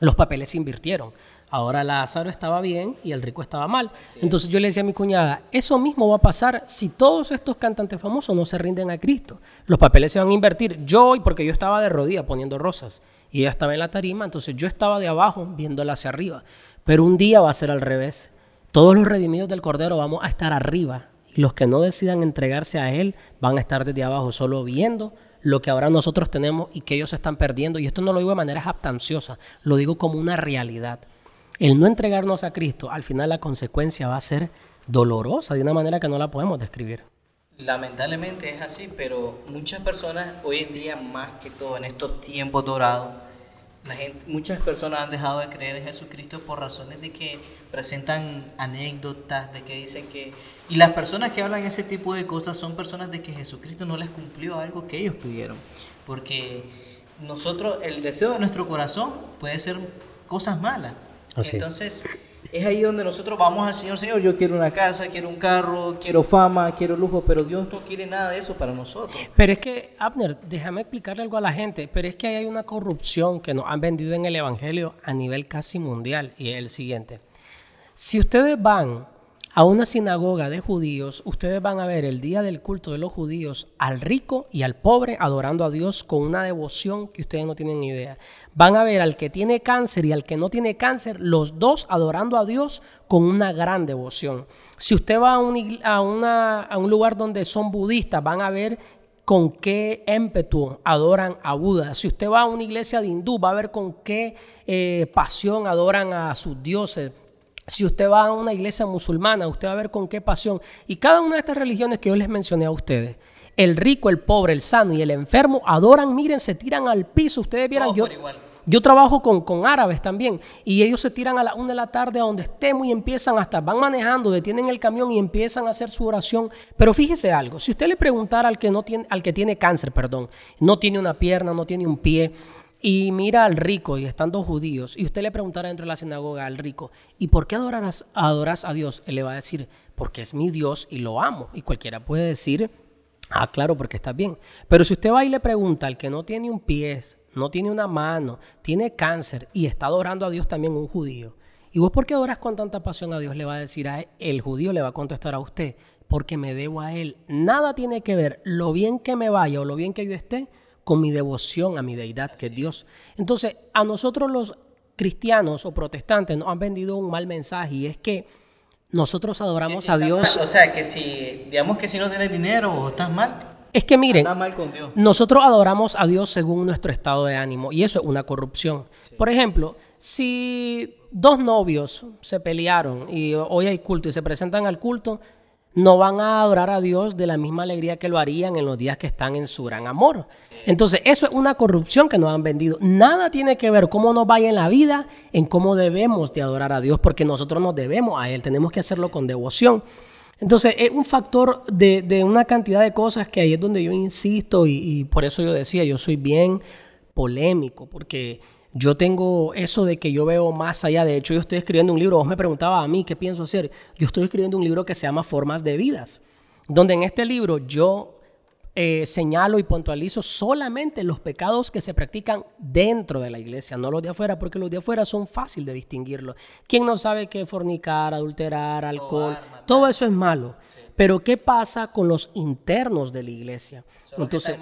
los papeles se invirtieron. Ahora Lázaro estaba bien y el rico estaba mal. Entonces yo le decía a mi cuñada, eso mismo va a pasar si todos estos cantantes famosos no se rinden a Cristo. Los papeles se van a invertir. Yo, porque yo estaba de rodillas poniendo rosas y ella estaba en la tarima, entonces yo estaba de abajo viéndola hacia arriba. Pero un día va a ser al revés. Todos los redimidos del Cordero vamos a estar arriba y los que no decidan entregarse a Él van a estar desde abajo solo viendo lo que ahora nosotros tenemos y que ellos están perdiendo. Y esto no lo digo de manera jactanciosa, lo digo como una realidad el no entregarnos a Cristo, al final la consecuencia va a ser dolorosa de una manera que no la podemos describir. Lamentablemente es así, pero muchas personas hoy en día, más que todo en estos tiempos dorados, muchas personas han dejado de creer en Jesucristo por razones de que presentan anécdotas, de que dicen que... Y las personas que hablan ese tipo de cosas son personas de que Jesucristo no les cumplió algo que ellos pidieron. Porque nosotros, el deseo de nuestro corazón puede ser cosas malas. Entonces, es ahí donde nosotros vamos al Señor, Señor, yo quiero una casa, quiero un carro, quiero fama, quiero lujo, pero Dios no quiere nada de eso para nosotros. Pero es que, Abner, déjame explicarle algo a la gente, pero es que hay una corrupción que nos han vendido en el Evangelio a nivel casi mundial, y es el siguiente. Si ustedes van a una sinagoga de judíos, ustedes van a ver el día del culto de los judíos al rico y al pobre adorando a Dios con una devoción que ustedes no tienen idea. Van a ver al que tiene cáncer y al que no tiene cáncer, los dos adorando a Dios con una gran devoción. Si usted va a un, a un lugar donde son budistas, van a ver con qué ímpetu adoran a Buda. Si usted va a una iglesia de hindú, va a ver con qué eh, pasión adoran a sus dioses. Si usted va a una iglesia musulmana, usted va a ver con qué pasión. Y cada una de estas religiones que yo les mencioné a ustedes, el rico, el pobre, el sano y el enfermo adoran, miren, se tiran al piso. Ustedes vieran, yo, yo trabajo con, con, árabes también y ellos se tiran a la una de la tarde a donde estemos y empiezan hasta, van manejando, detienen el camión y empiezan a hacer su oración. Pero fíjese algo, si usted le preguntara al que, no tiene, al que tiene cáncer, perdón, no tiene una pierna, no tiene un pie, y mira al rico y están dos judíos, y usted le preguntara dentro de la sinagoga al rico, ¿y por qué adoras a Dios? Él le va a decir, porque es mi Dios y lo amo. Y cualquiera puede decir, ah, claro, porque está bien. Pero si usted va y le pregunta al que no tiene un pie, no tiene una mano, tiene cáncer y está adorando a Dios también un judío, ¿y vos por qué adoras con tanta pasión a Dios? Le va a decir a él, el judío le va a contestar a usted, porque me debo a él. Nada tiene que ver lo bien que me vaya o lo bien que yo esté con mi devoción a mi deidad, que es Dios. Entonces, a nosotros los cristianos o protestantes nos han vendido un mal mensaje y es que nosotros adoramos a Dios. o sea, que si, digamos que si no tienes dinero o estás mal. Es que miren, nosotros adoramos a Dios según nuestro estado de ánimo y eso es una corrupción. Por ejemplo, si dos novios se pelearon y hoy hay culto y se presentan al culto, no van a adorar a Dios de la misma alegría que lo harían en los días que están en su gran amor. Entonces, eso es una corrupción que nos han vendido. Nada tiene que ver cómo nos vaya en la vida, en cómo debemos de adorar a Dios, porque nosotros nos debemos a Él, tenemos que hacerlo con devoción. Entonces, es un factor de, una cantidad de cosas que ahí es donde yo insisto y, y por eso yo decía, yo soy bien polémico, porque yo tengo eso de que yo veo más allá. De hecho, yo estoy escribiendo un libro. Vos me preguntabas a mí qué pienso hacer. Yo estoy escribiendo un libro que se llama Formas de Vidas. donde en este libro yo eh, señalo y puntualizo solamente los pecados que se practican dentro de la iglesia, no los de afuera, porque los de afuera son fácil de distinguirlos. ¿Quién no sabe que fornicar, adulterar, alcohol, todo eso es malo? Pero ¿qué pasa con los internos de la iglesia? Entonces,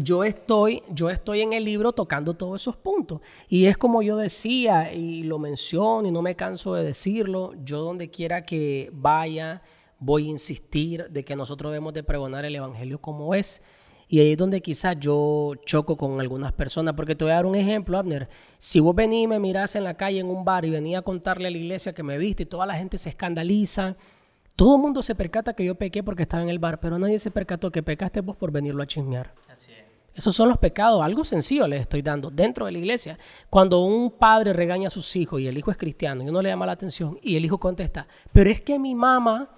yo estoy, yo estoy en el libro tocando todos esos puntos. Y es como yo decía, y lo menciono y no me canso de decirlo, yo donde quiera que vaya, voy a insistir de que nosotros debemos de pregonar el Evangelio como es. Y ahí es donde quizás yo choco con algunas personas, porque te voy a dar un ejemplo, Abner. Si vos venís y me mirás en la calle en un bar y venía a contarle a la iglesia que me viste y toda la gente se escandaliza, todo el mundo se percata que yo pequé porque estaba en el bar, pero nadie se percató que pecaste vos por venirlo a chismear. Así es. Esos son los pecados, algo sencillo les estoy dando dentro de la iglesia. Cuando un padre regaña a sus hijos y el hijo es cristiano y uno le llama la atención y el hijo contesta, pero es que mi mamá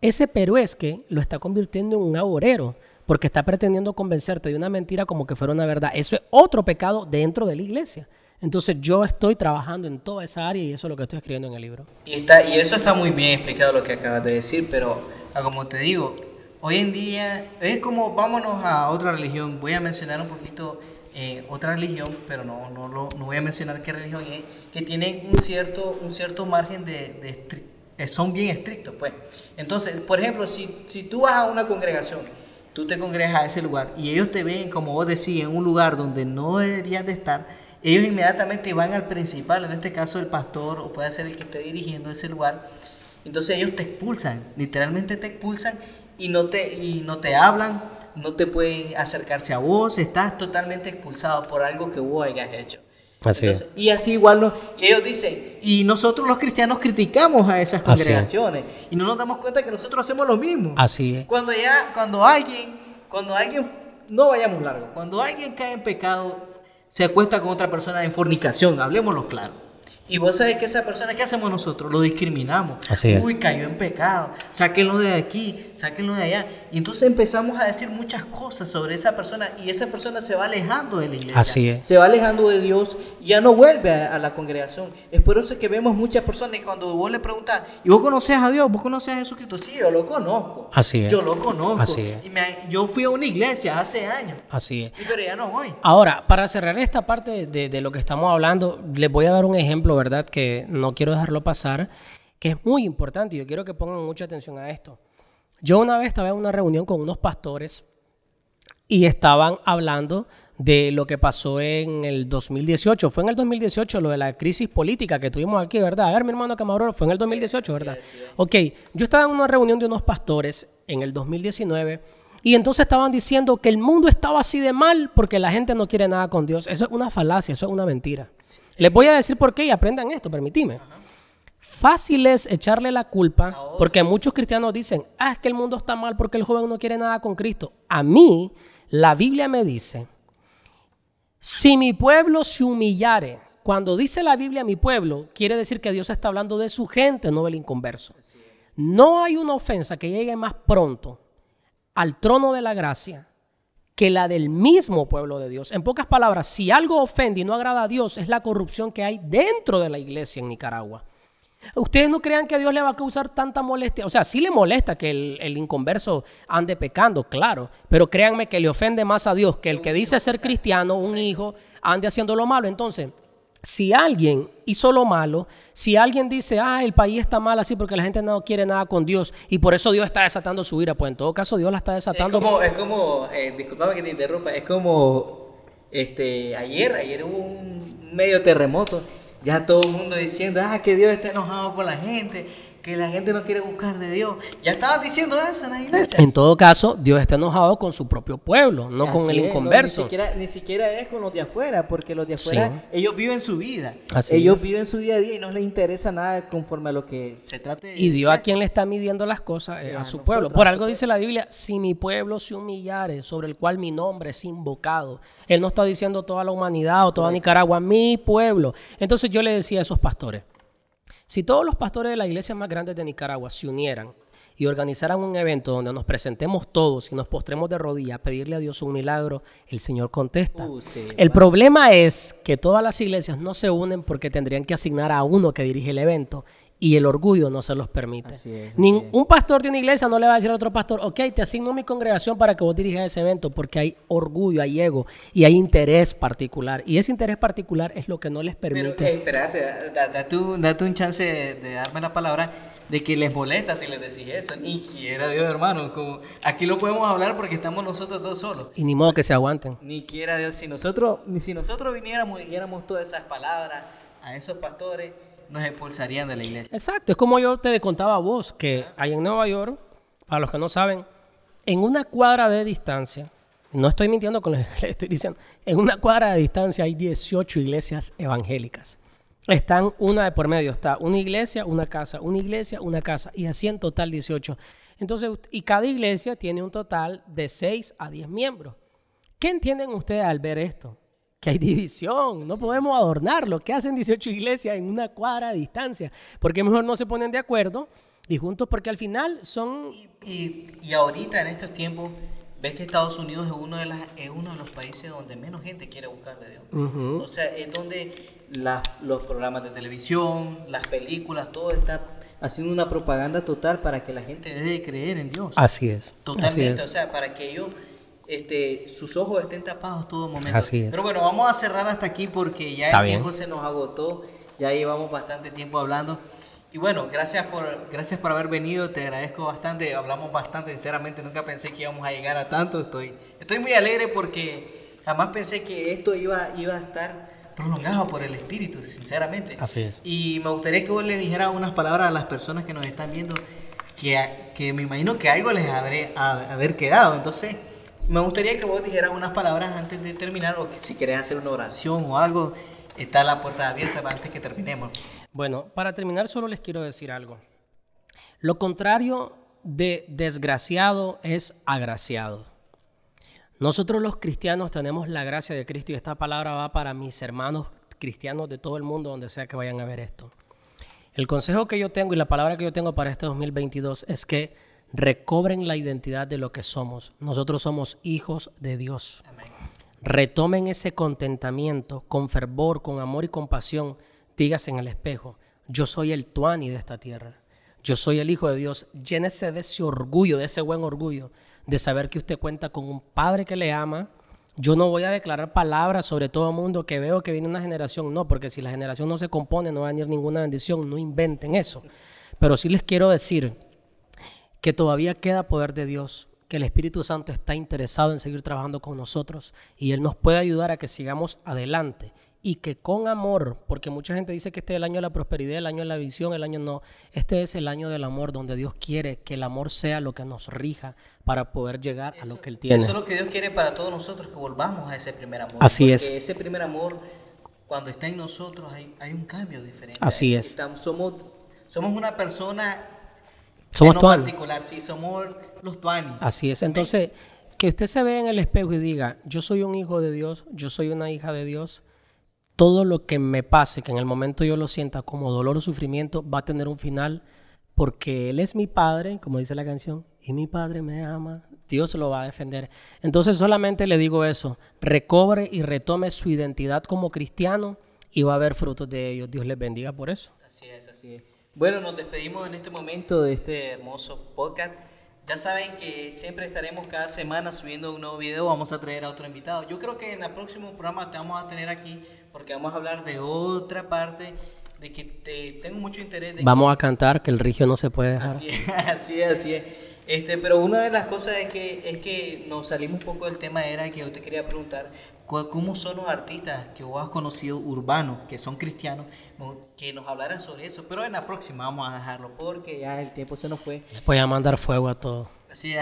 ese pero es que lo está convirtiendo en un agorero porque está pretendiendo convencerte de una mentira como que fuera una verdad. Eso es otro pecado dentro de la iglesia. Entonces yo estoy trabajando en toda esa área y eso es lo que estoy escribiendo en el libro. Y, está, y eso está muy bien explicado lo que acabas de decir, pero ah, como te digo, hoy en día es como vámonos a otra religión. Voy a mencionar un poquito eh, otra religión, pero no, no, no, voy a mencionar qué religión es, que tiene un cierto, un cierto margen de, de eh, son bien estrictos, pues. Entonces, por ejemplo, si, si tú vas a una congregación, tú te congregas a ese lugar y ellos te ven, como vos decís, en un lugar donde no deberías de estar, ellos inmediatamente van al principal, en este caso el pastor o puede ser el que esté dirigiendo ese lugar. Entonces ellos te expulsan, literalmente te expulsan y no te, y no te hablan, no te pueden acercarse a vos, estás totalmente expulsado por algo que vos hayas hecho. Y así igual y ellos dicen, y nosotros los cristianos criticamos a esas congregaciones y no nos damos cuenta que nosotros hacemos lo mismo. Así es. Cuando ya, cuando alguien, cuando alguien, no vayamos largo, cuando alguien cae en pecado, se acuesta con otra persona en fornicación, hablemoslo claro y vos sabés que esa persona, ¿qué hacemos nosotros? Lo discriminamos. Uy, cayó en pecado. Sáquenlo de aquí, sáquenlo de allá. Y entonces empezamos a decir muchas cosas sobre esa persona y esa persona se va alejando de la iglesia. Así es. Se va alejando de Dios y ya no vuelve a, la congregación. Es por eso que vemos muchas personas y cuando vos le preguntas, ¿y vos conoces a Dios? ¿Vos conoces a Jesucristo? Sí, yo lo conozco. Así es. Yo lo conozco. Así es. Y yo fui a una iglesia hace años. Así es. pero ya no voy. Ahora, para cerrar esta parte de, de lo que estamos hablando, les voy a dar un ejemplo ¿verdad? Que no quiero dejarlo pasar, que es muy importante y yo quiero que pongan mucha atención a esto. Yo una vez estaba en una reunión con unos pastores y estaban hablando de lo que pasó en el 2018. Fue en el 2018 lo de la crisis política que tuvimos aquí, ¿verdad? A ver, mi hermano Camarón, fue en el 2018, ¿verdad? Ok, yo estaba en una reunión de unos pastores en el 2019 y entonces estaban diciendo que el mundo estaba así de mal porque la gente no quiere nada con Dios. Eso es una falacia, eso es una mentira. Les voy a decir por qué y aprendan esto, permitime. Fácil es echarle la culpa porque muchos cristianos dicen, ah, es que el mundo está mal porque el joven no quiere nada con Cristo. A mí, la Biblia me dice, si mi pueblo se humillare, cuando dice la Biblia mi pueblo, quiere decir que Dios está hablando de su gente, no del inconverso. No hay una ofensa que llegue más pronto al trono de la gracia que la del mismo pueblo de Dios. En pocas palabras, si algo ofende y no agrada a Dios, es la corrupción que hay dentro de la iglesia en Nicaragua. Ustedes no crean que Dios le va a causar tanta molestia. O sea, sí le molesta que el, el, inconverso ande pecando, claro. Pero créanme que le ofende más a Dios que el que dice ser cristiano, un hijo, ande haciendo lo malo. Entonces, si alguien hizo lo malo, si alguien dice, ah, el país está mal así porque la gente no quiere nada con Dios y por eso Dios está desatando su ira, pues en todo caso Dios la está desatando. Es como, eh, disculpame que te interrumpa, es como este, ayer, ayer hubo un medio terremoto, ya todo el mundo diciendo, ah, que Dios está enojado con la gente que la gente no quiere buscar de Dios. Ya estabas diciendo eso en la iglesia. En todo caso, Dios está enojado con su propio pueblo, no con el inconverso. ni, siquiera, es con los de afuera, porque los de afuera, ellos viven su vida. ellos viven su día a día y no les interesa nada conforme a lo que se trate. y Dios a quien le está midiendo las cosas, a, su pueblo. Por algo dice la Biblia, si mi pueblo se humillare, sobre el cual mi nombre es invocado. Él no está diciendo toda la humanidad o toda Nicaragua, mi pueblo. Entonces yo le decía a esos pastores, si todos los pastores de la iglesia más grandes de Nicaragua se unieran y organizaran un evento donde nos presentemos todos y nos postremos de rodillas a pedirle a Dios un milagro, el Señor contesta. Uh, el problema es que todas las iglesias no se unen porque tendrían que asignar a uno que dirige el evento y el orgullo no se los permite. Así es, así es. Un pastor de una iglesia no le va a decir a otro pastor, ok, te asigno mi congregación para que vos dirijas ese evento, porque hay orgullo, hay ego y hay interés particular. Y ese interés particular es lo que no les Pero, permite. eh, espérate, da- da- date, un, date un chance de, de darme la palabra de que les molesta si les decís eso. Ni quiera Dios, hermano. Como, aquí lo podemos hablar porque estamos nosotros dos solos. Y ni modo que se aguanten. Ni quiera Dios, si nosotros, ni si nosotros viniéramos y dijéramos todas esas palabras a esos pastores, nos expulsarían de la iglesia. Exacto, es como yo te contaba a vos, que hay en Nueva York, para los que no saben, en una cuadra de distancia, no estoy mintiendo con lo que le estoy diciendo, en una cuadra de distancia hay 18 iglesias evangélicas. Están una de por medio, está una iglesia, una casa, una iglesia, una casa, y así en total 18. Entonces, y cada iglesia tiene un total de 6 a 10 miembros. ¿Qué entienden ustedes al ver esto? Que hay división, no podemos adornarlo. ¿Qué hacen 18 iglesias en una cuadra de distancia? Porque mejor no se ponen de acuerdo y juntos, porque al final son... Y, y ahorita en estos tiempos, ves que Estados Unidos es uno de, las, es uno de los países donde menos gente quiere buscar de Dios. O sea, es donde la- los programas de televisión, las películas, todo está haciendo una propaganda total para que la gente deje de creer en Dios. Así es. así Totalmente, es. o sea, para que ellos, este, sus ojos estén tapados todo momento. Así es. Pero bueno, vamos a cerrar hasta aquí porque ya Está el bien. tiempo se nos agotó, ya llevamos bastante tiempo hablando. Y bueno, gracias por, gracias por haber venido, te agradezco bastante, hablamos bastante, sinceramente nunca pensé que íbamos a llegar a tanto, estoy, estoy muy alegre porque jamás pensé que esto iba, iba a estar prolongado por el Espíritu, sinceramente. Así es. Y me gustaría que vos le dijeras unas palabras a las personas que nos están viendo, que, que me imagino que algo les habré ha- haber quedado. Entonces, me gustaría que vos dijeras unas palabras antes de terminar, o si querés hacer una oración o algo, está la puerta abierta para antes que terminemos. Bueno, para terminar solo les quiero decir algo. Lo contrario de desgraciado es agraciado. Nosotros los cristianos tenemos la gracia de Cristo y esta palabra va para mis hermanos cristianos de todo el mundo donde sea que vayan a ver esto. El consejo que yo tengo y la palabra que yo tengo para este 2022 es que recobren la identidad de lo que somos. Nosotros somos hijos de Dios. Retomen ese contentamiento con fervor, con amor y compasión. Dígase en el espejo, yo soy el tuani de esta tierra. Yo soy el Hijo de Dios. Llénese de ese orgullo, de ese buen orgullo, de saber que usted cuenta con un Padre que le ama. Yo no voy a declarar palabras sobre todo el mundo que veo que viene una generación. No, porque si la generación no se compone, no va a venir ninguna bendición. No inventen eso. Pero sí les quiero decir que todavía queda poder de Dios, que el Espíritu Santo está interesado en seguir trabajando con nosotros y Él nos puede ayudar a que sigamos adelante y que con amor, porque mucha gente dice que este es el año de la prosperidad, el año de la visión, el año no, este es el año del amor donde Dios quiere que el amor sea lo que nos rija para poder llegar a lo que Él tiene. Eso es lo que Dios quiere para todos nosotros, que volvamos a ese primer amor. Así porque es. ese primer amor, cuando está en nosotros, hay, hay un cambio diferente. Así es. Estamos- somos, somos una persona Somos en lo tuanis. particular, sí, somos los tuanis. Así es. Entonces, que usted se vea en el espejo y diga, yo soy un hijo de Dios, yo soy una hija de Dios, todo lo que me pase, que en el momento yo lo sienta como dolor o sufrimiento, va a tener un final porque Él es mi Padre, como dice la canción, y mi Padre me ama. Dios lo va a defender. Entonces solamente le digo eso, recobre y retome su identidad como cristiano y va a haber frutos de ellos. Dios les bendiga por eso. Así es, así es. Bueno, nos despedimos en este momento de este hermoso podcast. Ya saben que siempre estaremos cada semana subiendo un nuevo video. Vamos a traer a otro invitado. Yo creo que en el próximo programa te vamos a tener aquí porque vamos a hablar de otra parte de que te, tengo mucho interés de Vamos a cantar que el rigio no se puede dejar. Así es, así es, así es. Este, pero una de las cosas es que, es que nos salimos un poco del tema, era que yo te quería preguntar, ¿cómo son los artistas que vos has conocido urbanos, que son cristianos, que nos hablaran sobre eso? Pero en la próxima vamos a dejarlo, porque ya el tiempo se nos fue. Les voy a mandar fuego a todos. Así.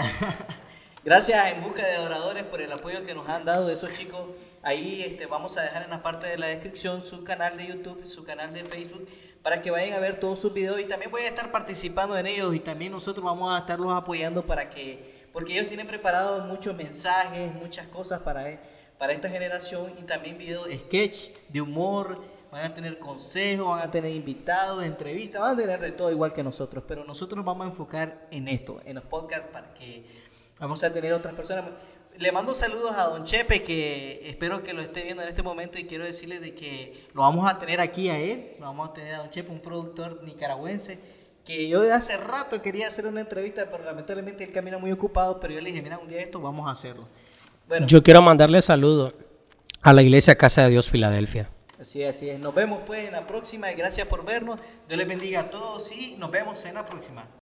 Gracias a En Busca de Adoradores por el apoyo que nos han dado esos chicos. Ahí este, vamos a dejar en la parte de la descripción su canal de YouTube, su canal de Facebook, para que vayan a ver todos sus videos y también voy a estar participando en ellos y también nosotros vamos a estarlos apoyando para que, porque ellos tienen preparados muchos mensajes, muchas cosas para, e- para esta generación y también videos sketch de humor, van a tener consejos, van a tener invitados, entrevistas, van a tener de todo igual que nosotros, pero nosotros nos vamos a enfocar en esto, en los podcasts para que vamos a tener otras personas. Le mando saludos a Don Chepe, que espero que lo esté viendo en este momento y quiero decirle de que lo vamos a tener aquí a él, lo vamos a tener a Don Chepe, un productor nicaragüense, que yo de hace rato quería hacer una entrevista, pero lamentablemente él camina muy ocupado, pero yo le dije, mira, un día esto vamos a hacerlo. Bueno. Yo quiero mandarle saludos a la Iglesia Casa de Dios Filadelfia. Así es, así es. Nos vemos pues en la próxima y gracias por vernos. Dios les bendiga a todos y nos vemos en la próxima.